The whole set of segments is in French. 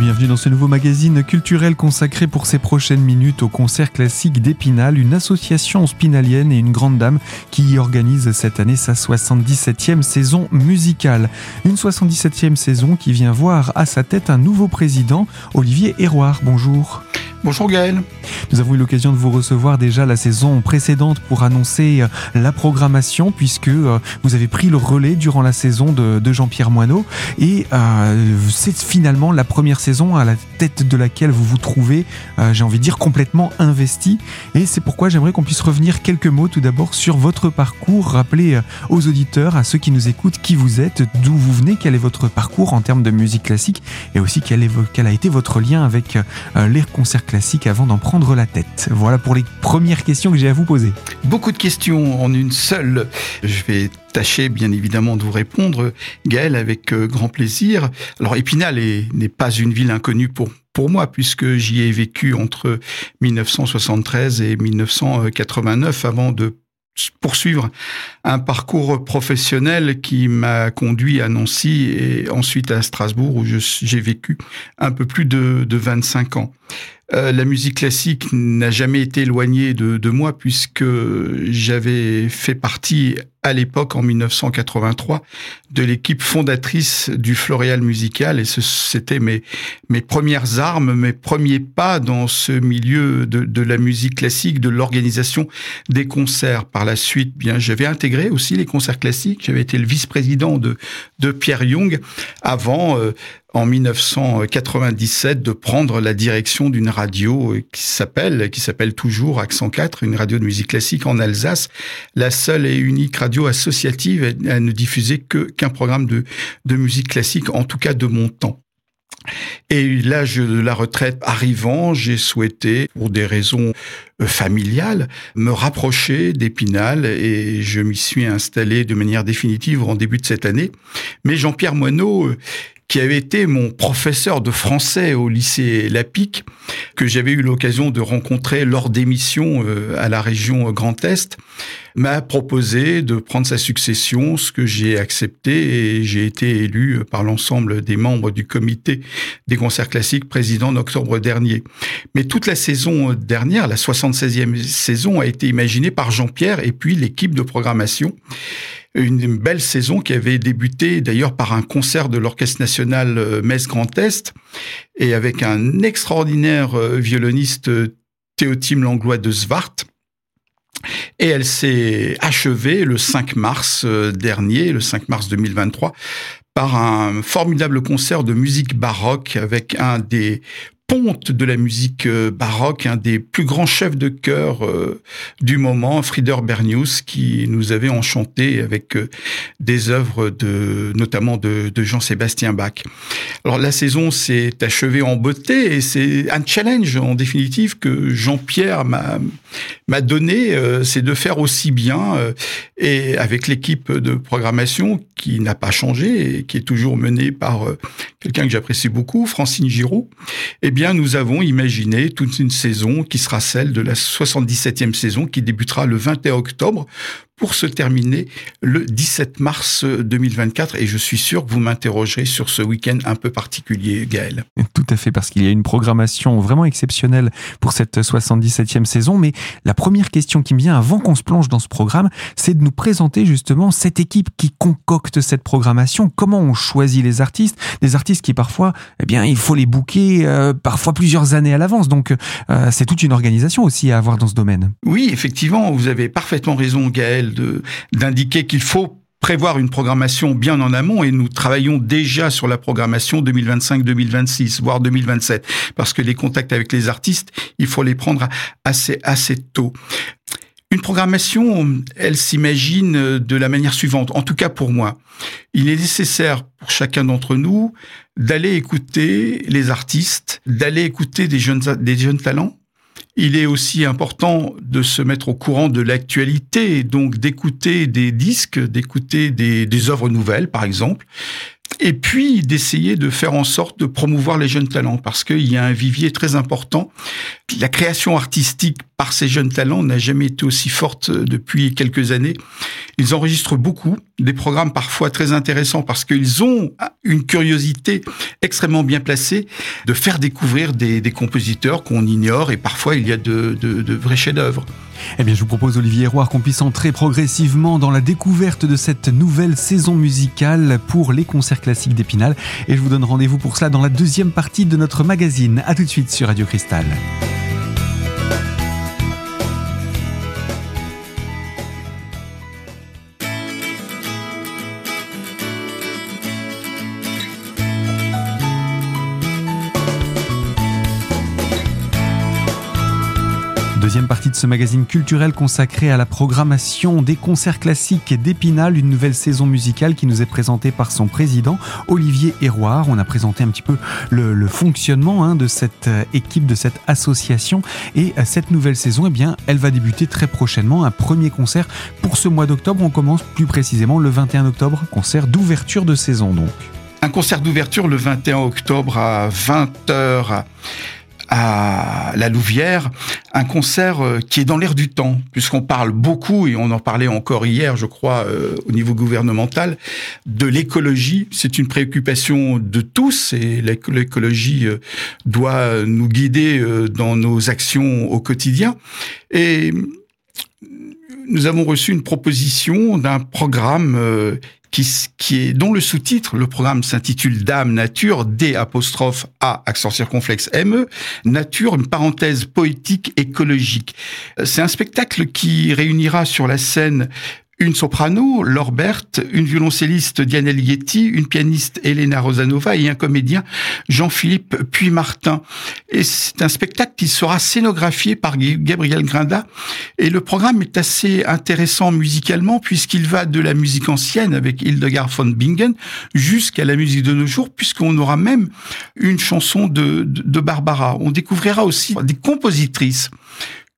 bienvenue dans ce nouveau magazine culturel consacré pour ces prochaines minutes au concert classique d'Épinal, une association spinalienne et une grande dame qui organise cette année sa 77e saison musicale. Une 77e saison qui vient voir à sa tête un nouveau président, Olivier Héroard. Bonjour. Bonjour Gaël. Nous avons eu l'occasion de vous recevoir déjà la saison précédente pour annoncer euh, la programmation puisque euh, vous avez pris le relais durant la saison de, Jean-Pierre Moineau et euh, c'est finalement la première saison à la tête de laquelle vous vous trouvez, j'ai envie de dire, complètement investi et c'est pourquoi j'aimerais qu'on puisse revenir quelques mots tout d'abord sur votre parcours, rappeler aux auditeurs, à ceux qui nous écoutent, qui vous êtes, d'où vous venez, quel est votre parcours en termes de musique classique et aussi quel, est, quel a été votre lien avec les concerts classique avant d'en prendre la tête Voilà pour les premières questions que j'ai à vous poser. Beaucoup de questions en une seule. Je vais tâcher bien évidemment de vous répondre, Gaël, avec euh, grand plaisir. Alors Épinal n'est pas une ville inconnue pour pour moi, puisque j'y ai vécu entre 1973 et 1989 avant de poursuivre un parcours professionnel qui m'a conduit à Nancy et ensuite à Strasbourg où j'ai vécu un peu plus de, de 25 ans. Euh, la musique classique n'a jamais été éloignée de, de moi puisque j'avais fait partie à l'époque, en 1983, de l'équipe fondatrice du Floréal Musical et c'était mes, mes premières armes, mes premiers pas dans ce milieu de, de la musique classique, de l'organisation des concerts. Par la suite, bien, j'avais intégré aussi les concerts classiques. J'avais été le vice-président de, de Pierre Young avant euh, en 1997 de prendre la direction d'une radio qui s'appelle, qui s'appelle toujours Accent 4, une radio de musique classique en Alsace, la seule et unique radio associative à ne diffuser que qu'un programme de, de musique classique, en tout cas de mon temps. Et l'âge de la retraite arrivant, j'ai souhaité, pour des raisons euh, familiales, me rapprocher d'Épinal et je m'y suis installé de manière définitive en début de cette année. Mais Jean-Pierre Moineau, euh, qui avait été mon professeur de français au lycée Lapic, que j'avais eu l'occasion de rencontrer lors d'émissions euh, à la région Grand Est, m'a proposé de prendre sa succession, ce que j'ai accepté et j'ai été élu par l'ensemble des membres du comité des concerts classiques, président en octobre dernier. Mais toute la saison dernière, la 76e saison, a été imaginée par Jean-Pierre et puis l'équipe de programmation une belle saison qui avait débuté d'ailleurs par un concert de l'Orchestre national euh, Metz Grand Est et avec un extraordinaire euh, violoniste euh, Théotime Langlois de Svart. Et elle s'est achevée le 5 mars dernier, le 5 mars 2023, par un formidable concert de musique baroque avec un des ponte de la musique euh, baroque, un des plus grands chefs de chœur euh, du moment, Frieder Bernius, qui nous avait enchanté avec euh, des œuvres de, notamment de, Jean-Sébastien Bach. Alors la saison s'est achevée en beauté et c'est un challenge en définitive que Jean-Pierre m'a m'a donné, c'est de faire aussi bien et avec l'équipe de programmation qui n'a pas changé et qui est toujours menée par quelqu'un que j'apprécie beaucoup, Francine Giraud. Eh bien, nous avons imaginé toute une saison qui sera celle de la 77e saison qui débutera le 21 octobre pour se terminer le 17 mars 2024. Et je suis sûr que vous m'interrogerez sur ce week-end un peu particulier, Gaël. Tout à fait, parce qu'il y a une programmation vraiment exceptionnelle pour cette 77e saison. Mais la première question qui me vient avant qu'on se plonge dans ce programme, c'est de nous présenter justement cette équipe qui concocte cette programmation. Comment on choisit les artistes? Des artistes qui parfois, eh bien, il faut les booker euh, parfois plusieurs années à l'avance. Donc, euh, c'est toute une organisation aussi à avoir dans ce domaine. Oui, effectivement, vous avez parfaitement raison, Gaël d'indiquer qu'il faut prévoir une programmation bien en amont et nous travaillons déjà sur la programmation 2025-2026, voire 2027, parce que les contacts avec les artistes, il faut les prendre assez, assez tôt. Une programmation, elle s'imagine de la manière suivante, en tout cas pour moi. Il est nécessaire pour chacun d'entre nous d'aller écouter les artistes, d'aller écouter des jeunes, des jeunes talents, il est aussi important de se mettre au courant de l'actualité, donc d'écouter des disques, d'écouter des, des œuvres nouvelles, par exemple, et puis d'essayer de faire en sorte de promouvoir les jeunes talents, parce qu'il y a un vivier très important. La création artistique par ces jeunes talents n'a jamais été aussi forte depuis quelques années. Ils enregistrent beaucoup, des programmes parfois très intéressants parce qu'ils ont une curiosité extrêmement bien placée de faire découvrir des, compositeurs qu'on ignore et parfois il y a de, de vrais chefs-d'œuvre. Eh bien, je vous propose, Olivier Roire, qu'on puisse entrer progressivement dans la découverte de cette nouvelle saison musicale pour les concerts classiques d'Épinal. Et je vous donne rendez-vous pour cela dans la deuxième partie de notre magazine. A tout de suite sur Radio Cristal. Deuxième partie de ce magazine culturel consacré à la programmation des concerts classiques d'Épinal, une nouvelle saison musicale qui nous est présentée par son président Olivier Héroard. On a présenté un petit peu le, fonctionnement hein, de cette euh, équipe, de cette association. Et euh, cette nouvelle saison, eh bien, elle va débuter très prochainement. Un premier concert pour ce mois d'octobre. On commence plus précisément le 21 octobre, concert d'ouverture de saison donc. Un concert d'ouverture le 21 octobre à 20h à la Louvière, un concert euh, qui est dans l'air du temps, puisqu'on parle beaucoup, et on en parlait encore hier, je crois, euh, au niveau gouvernemental, de l'écologie. C'est une préoccupation de tous, et l'écologie euh, doit nous guider dans nos actions au quotidien. Nous avons reçu une proposition d'un programme qui, qui est dont le sous-titre, le programme s'intitule Dame Nature, D apostrophe A accent circonflexe ME, Nature, une parenthèse poétique écologique. C'est un spectacle qui réunira sur la scène une soprano, Laure Berthe, une violoncelliste, Diane Elietti, une pianiste, Elena Rosanova, et un comédien, Jean-Philippe Puy-Martin. Et c'est un spectacle qui sera scénographié par Gabriel Grinda. Et le programme est assez intéressant musicalement, puisqu'il va de la musique ancienne avec Hildegard von Bingen jusqu'à la musique de nos jours, puisqu'on aura même une chanson de Barbara. On découvrira aussi des compositrices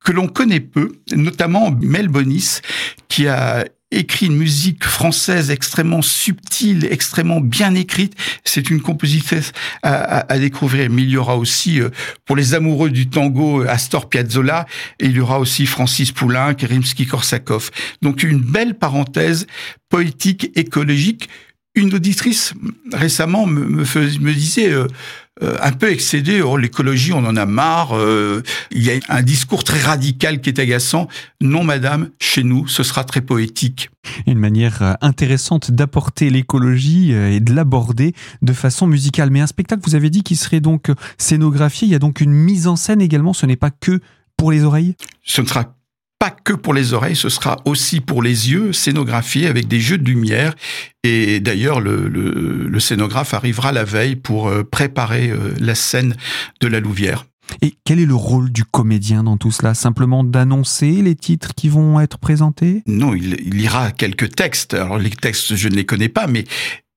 que l'on connaît peu, notamment Mel Bonis, qui a écrit une musique française extrêmement subtile, extrêmement bien écrite. C'est une compositrice à, découvrir. Mais il y aura aussi, euh, pour les amoureux du tango, Astor Piazzolla, et il y aura aussi Francis Poulenc, Rimsky-Korsakov. Donc une belle parenthèse poétique, écologique. Une auditrice récemment me, me, disait euh, euh, un peu excédé. Oh, l'écologie, on en a marre. Euh, il y a un discours très radical qui est agaçant. Non, madame, chez nous, ce sera très poétique. Une manière intéressante d'apporter l'écologie et de l'aborder de façon musicale. Mais un spectacle, vous avez dit, qui serait donc scénographié. Il y a donc une mise en scène également. Ce n'est pas que pour les oreilles? Ce ne sera pas que pour les oreilles, ce sera aussi pour les yeux, scénographié avec des jeux de lumière. Et d'ailleurs, le, scénographe arrivera la veille pour euh, préparer euh, la scène de la Louvière. Et quel est le rôle du comédien dans tout cela? Simplement d'annoncer les titres qui vont être présentés? Non, il, lira quelques textes. Alors les textes, je ne les connais pas, mais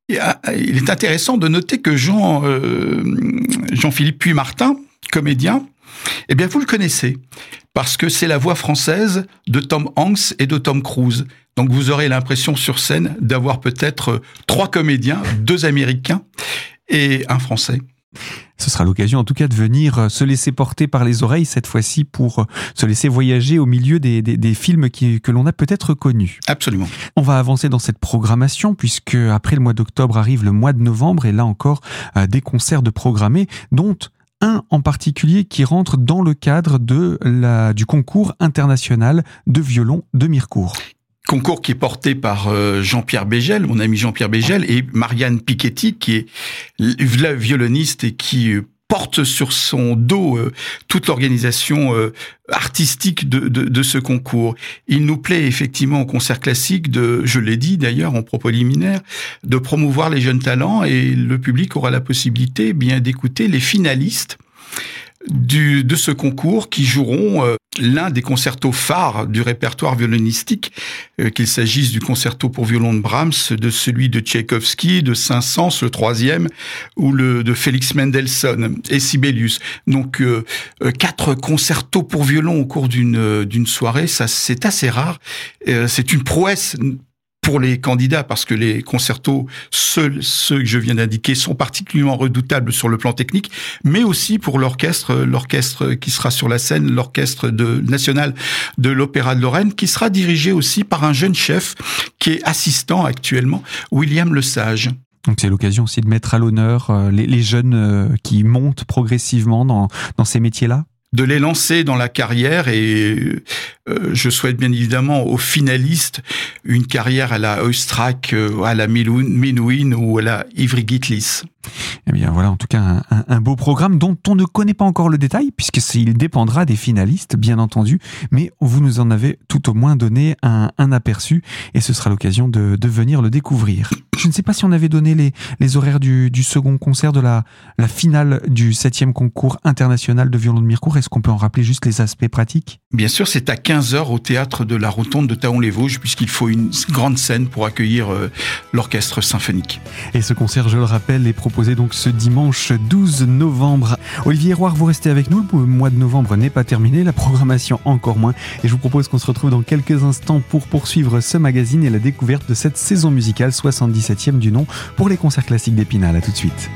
il est intéressant de noter que Jean, euh, Jean-Philippe Puy-Martin, comédien, eh bien, vous le connaissez, parce que c'est la voix française de Tom Hanks et de Tom Cruise. Donc, vous aurez l'impression sur scène d'avoir peut-être trois comédiens, deux Américains et un Français. Ce sera l'occasion en tout cas de venir euh, se laisser porter par les oreilles cette fois-ci pour euh, se laisser voyager au milieu des, films que l'on a peut-être connus. Absolument. On va avancer dans cette programmation puisque après le mois d'octobre arrive le mois de novembre et là encore euh, des concerts de programmés dont un en particulier qui rentre dans le cadre de la, du concours international de violon de Mirecourt. Concours qui est porté par euh, Jean-Pierre Bégel, mon ami Jean-Pierre Bégel, et Marianne Piketty, qui est la violoniste et qui euh, porte sur son dos euh, toute l'organisation euh, artistique de, de, de, ce concours. Il nous plaît effectivement au concert classique de, je l'ai dit d'ailleurs en propos liminaire, de promouvoir les jeunes talents et le public aura la possibilité bien d'écouter les finalistes du, de ce concours qui joueront euh, l'un des concertos phares du répertoire violonistique, euh, qu'il s'agisse du concerto pour violon de Brahms, de celui de Tchaïkovski, de Saint-Saëns, le troisième, ou le de Félix Mendelssohn et Sibelius. Donc euh, quatre concertos pour violon au cours d'une d'une soirée, ça c'est assez rare. c'est une prouesse pour les candidats parce que les concertos, ceux, ceux que je viens d'indiquer, sont particulièrement redoutables sur le plan technique, mais aussi pour l'orchestre, l'orchestre qui sera sur la scène, l'orchestre de, national de l'Opéra de Lorraine, qui sera dirigé aussi par un jeune chef qui est assistant actuellement, William Lesage. Donc c'est l'occasion aussi de mettre à l'honneur euh, les, les, jeunes euh, qui montent progressivement dans, dans ces métiers-là? De les lancer dans la carrière et euh, je souhaite bien évidemment aux finalistes une carrière à la Oistrakh, euh, à la Menuhin ou à la Ivry Gitlis. Eh bien voilà, en tout cas, un, beau programme dont on ne connaît pas encore le détail, puisque il dépendra des finalistes, bien entendu, mais vous nous en avez tout au moins donné un, aperçu, et ce sera l'occasion de, venir le découvrir. Je ne sais pas si on avait donné les, les horaires du, second concert de la, la finale du septième concours international de violon de Mirecourt. Est-ce qu'on peut en rappeler juste les aspects pratiques? Bien sûr, c'est à 15h au théâtre de la Rotonde de Taon-les-Vosges, puisqu'il faut une grande scène pour accueillir euh, l'orchestre symphonique. Et ce concert, je le rappelle, est proposé donc ce dimanche 12 novembre. Olivier Roire, vous restez avec nous. Le mois de novembre n'est pas terminé, la programmation encore moins. Et je vous propose qu'on se retrouve dans quelques instants pour poursuivre ce magazine et la découverte de cette saison musicale 77e du nom pour les concerts classiques d'Épinal. A tout de suite.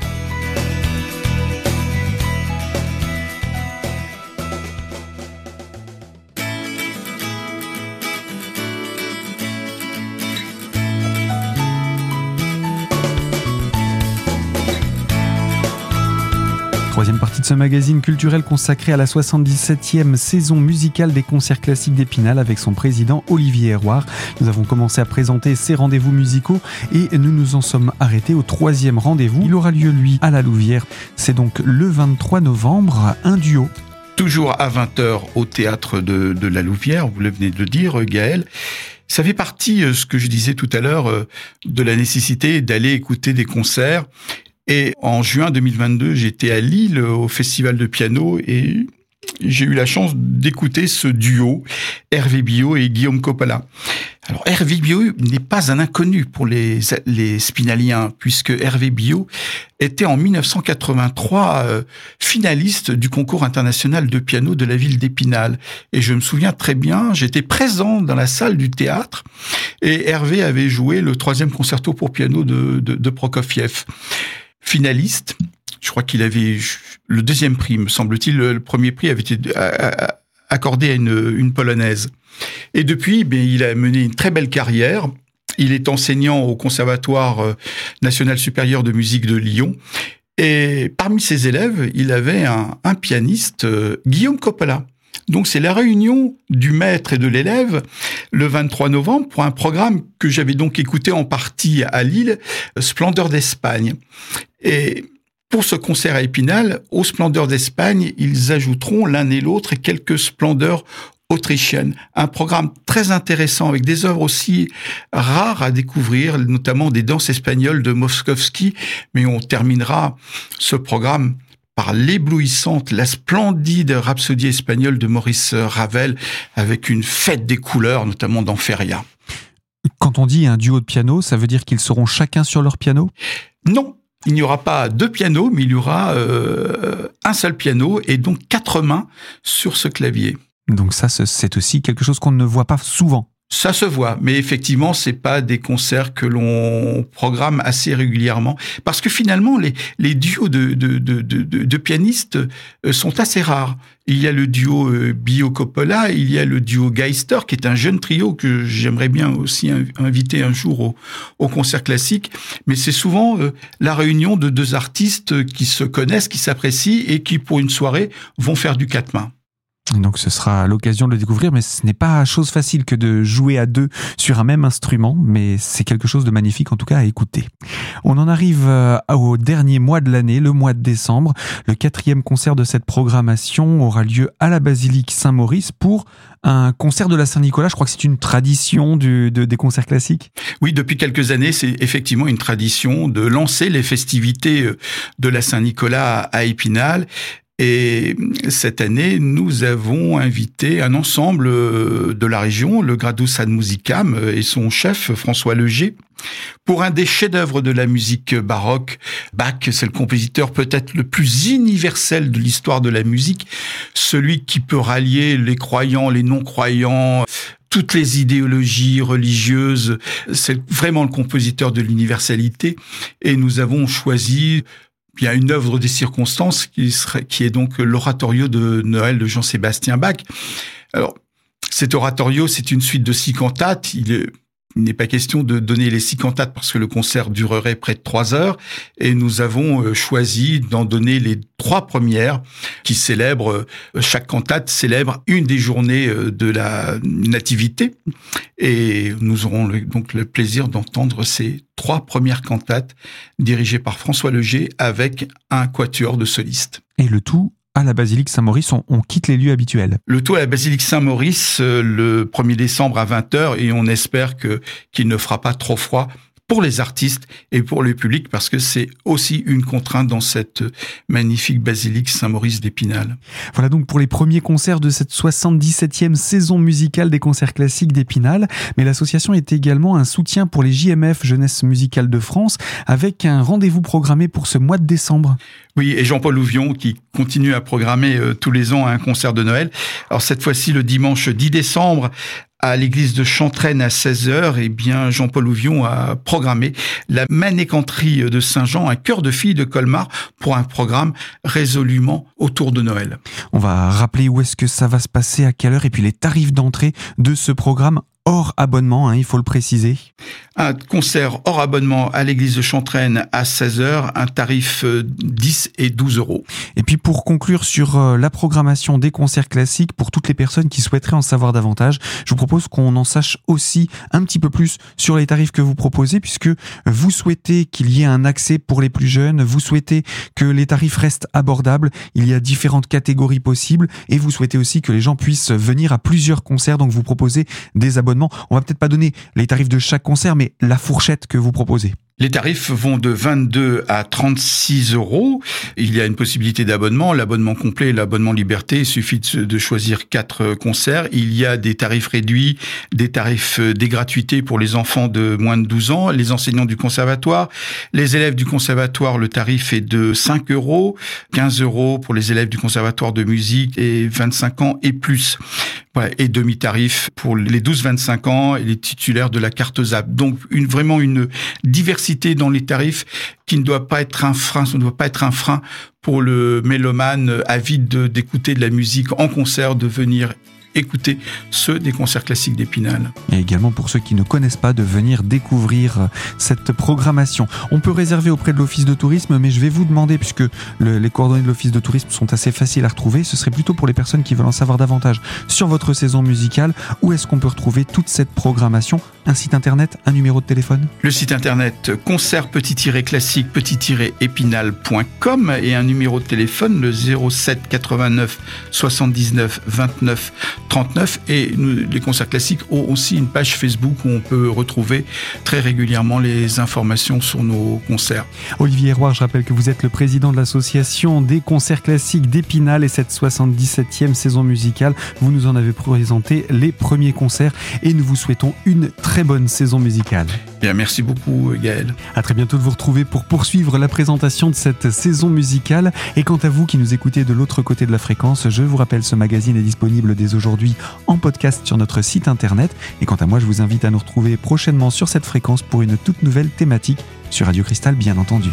Ce magazine culturel consacré à la 77e saison musicale des concerts classiques d'Épinal avec son président Olivier Herroir. Nous avons commencé à présenter ces rendez-vous musicaux et nous nous en sommes arrêtés au troisième rendez-vous. Il aura lieu, lui, à la Louvière. C'est donc le 23 novembre, un duo toujours à 20h au théâtre de, la Louvière, vous le venez de dire, Gaël. Ça fait partie, euh, ce que je disais tout à l'heure, euh, de la nécessité d'aller écouter des concerts et en juin 2022, j'étais à Lille au festival de piano et j'ai eu la chance d'écouter ce duo, Hervé Bio et Guillaume Coppola. Alors Hervé Bio n'est pas un inconnu pour les, les spinaliens, puisque Hervé Bio était en 1983 euh, finaliste du concours international de piano de la ville d'Épinal. Et je me souviens très bien, j'étais présent dans la salle du théâtre et Hervé avait joué le troisième concerto pour piano de, Prokofiev finaliste. Je crois qu'il avait le deuxième prix, me semble-t-il. Le premier prix avait été accordé à une, polonaise. Et depuis, ben, il a mené une très belle carrière. Il est enseignant au Conservatoire euh, national supérieur de musique de Lyon. Et parmi ses élèves, il avait un, un pianiste, euh, Guillaume Coppola. Donc c'est la réunion du maître et de l'élève le 23 novembre pour un programme que j'avais donc écouté en partie à Lille, Splendeur d'Espagne. Et pour ce concert à Épinal, aux Splendeurs d'Espagne, ils ajouteront l'un et l'autre quelques splendeurs autrichiennes. Un programme très intéressant avec des œuvres aussi rares à découvrir, notamment des danses espagnoles de Moskovski, mais on terminera ce programme par l'éblouissante, la splendide rhapsodie espagnole de Maurice Ravel avec une fête des couleurs, notamment dans Feria. Quand on dit un duo de piano, ça veut dire qu'ils seront chacun sur leur piano? Non, il n'y aura pas deux pianos, mais il y aura euh, un seul piano et donc quatre mains sur ce clavier. Donc ça, c'est aussi quelque chose qu'on ne voit pas souvent. Ça se voit, mais effectivement, c'est pas des concerts que l'on programme assez régulièrement, parce que finalement, les, duos de pianistes euh, sont assez rares. Il y a le duo euh, Bio Coppola, il y a le duo Geister, qui est un jeune trio que j'aimerais bien aussi inviter un jour au, au concert classique, mais c'est souvent euh, la réunion de deux artistes qui se connaissent, qui s'apprécient et qui, pour une soirée, vont faire du quatre mains. Donc ce sera l'occasion de le découvrir, mais ce n'est pas chose facile que de jouer à deux sur un même instrument, mais c'est quelque chose de magnifique en tout cas à écouter. On en arrive euh, au dernier mois de l'année, le mois de décembre. Le quatrième concert de cette programmation aura lieu à la basilique Saint-Maurice pour un concert de la Saint-Nicolas. Je crois que c'est une tradition des concerts classiques. Oui, depuis quelques années, c'est effectivement une tradition de lancer les festivités euh, de la Saint-Nicolas à Épinal. Et cette année, nous avons invité un ensemble euh, de la région, le Gradus ad Musicam euh, et son chef François Leger, pour un des chefs-d'œuvre de la musique baroque. Bach, c'est le compositeur peut-être le plus universel de l'histoire de la musique, celui qui peut rallier les croyants, les non-croyants, toutes les idéologies religieuses. C'est vraiment le compositeur de l'universalité. Et nous avons choisi il y a une œuvre des circonstances qui, est donc l'oratorio de Noël de Jean-Sébastien Bach. Alors, cet oratorio, c'est une suite de six cantates. Il est il n'est pas question de donner les six cantates parce que le concert durerait près de trois heures et nous avons euh, choisi d'en donner les trois premières qui célèbrent, euh, chaque cantate célèbre une des journées euh, de la nativité et nous aurons donc le plaisir d'entendre ces trois premières cantates dirigées par François Leger avec un quatuor de solistes. Et le tout à la basilique Saint-Maurice, on, quitte les lieux habituels. Le tout à la basilique Saint-Maurice euh, le 1er décembre à 20h et on espère que qu'il ne fera pas trop froid pour les artistes et pour le public parce que c'est aussi une contrainte dans cette magnifique basilique Saint-Maurice d'Épinal. Voilà donc pour les premiers concerts de cette 77e saison musicale des concerts classiques d'Épinal. Mais l'association est également un soutien pour les JMF Jeunesse Musicale de France avec un rendez-vous programmé pour ce mois de décembre. Oui, et Jean-Paul Louvion qui continue à programmer euh, tous les ans un concert de Noël. Alors cette fois-ci le dimanche 10 décembre à l'église de Chantraine à 16h, eh bien, Jean-Paul Ouvion a programmé la manécanterie de Saint-Jean, un cœur de fille de Colmar, pour un programme résolument autour de Noël. On va rappeler où est-ce que ça va se passer, à quelle heure, et puis les tarifs d'entrée de ce programme hors abonnement, hein, il faut le préciser. Un concert hors abonnement à l'église de Chantraine à 16h, un tarif 10 euh, et 12 euros. Et puis pour conclure sur euh, la programmation des concerts classiques, pour toutes les personnes qui souhaiteraient en savoir davantage, je vous propose qu'on en sache aussi un petit peu plus sur les tarifs que vous proposez, puisque vous souhaitez qu'il y ait un accès pour les plus jeunes, vous souhaitez que les tarifs restent abordables, il y a différentes catégories possibles, et vous souhaitez aussi que les gens puissent venir à plusieurs concerts, donc vous proposez des abonnements on va peut-être pas donner les tarifs de chaque concert, mais la fourchette que vous proposez. Les tarifs vont de 22 à 36 euros. Il y a une possibilité d'abonnement, l'abonnement complet l'abonnement liberté. Il suffit de choisir quatre concerts. Il y a des tarifs réduits, des tarifs euh, des gratuités pour les enfants de moins de 12 ans, les enseignants du conservatoire. Les élèves du conservatoire, le tarif est de 5 euros, 15 euros pour les élèves du conservatoire de musique et 25 ans et plus. Et demi-tarif pour les 12-25 ans et les titulaires de la carte ZAP. Donc une, vraiment une diversité dans les tarifs qui ne doit pas être un frein, ne doit pas être un frein pour le mélomane avide d'écouter de la musique en concert, de venir écouter ceux des concerts classiques d'Épinal. Et également pour ceux qui ne connaissent pas de venir découvrir cette programmation. On peut réserver auprès de l'Office de tourisme, mais je vais vous demander, puisque les coordonnées de l'Office de tourisme sont assez faciles à retrouver, ce serait plutôt pour les personnes qui veulent en savoir davantage sur votre saison musicale. Où est-ce qu'on peut retrouver toute cette programmation? Un site internet, un numéro de téléphone? Le site internet concert petit-classique petit-épinal.com et un numéro de téléphone, le 07 89 79 29 39 et les concerts classiques ont aussi une page Facebook où on peut retrouver très régulièrement les informations sur nos concerts. Olivier Roy, je rappelle que vous êtes le président de l'association des concerts classiques d'Épinal et cette 77e saison musicale. Vous nous en avez présenté les premiers concerts et nous vous souhaitons une très bonne saison musicale. Bien, merci beaucoup Gaël. À très bientôt de vous retrouver pour poursuivre la présentation de cette saison musicale. Et quant à vous qui nous écoutez de l'autre côté de la fréquence, je vous rappelle ce magazine est disponible dès aujourd'hui en podcast sur notre site internet. Et quant à moi, je vous invite à nous retrouver prochainement sur cette fréquence pour une toute nouvelle thématique sur Radio Cristal bien entendu.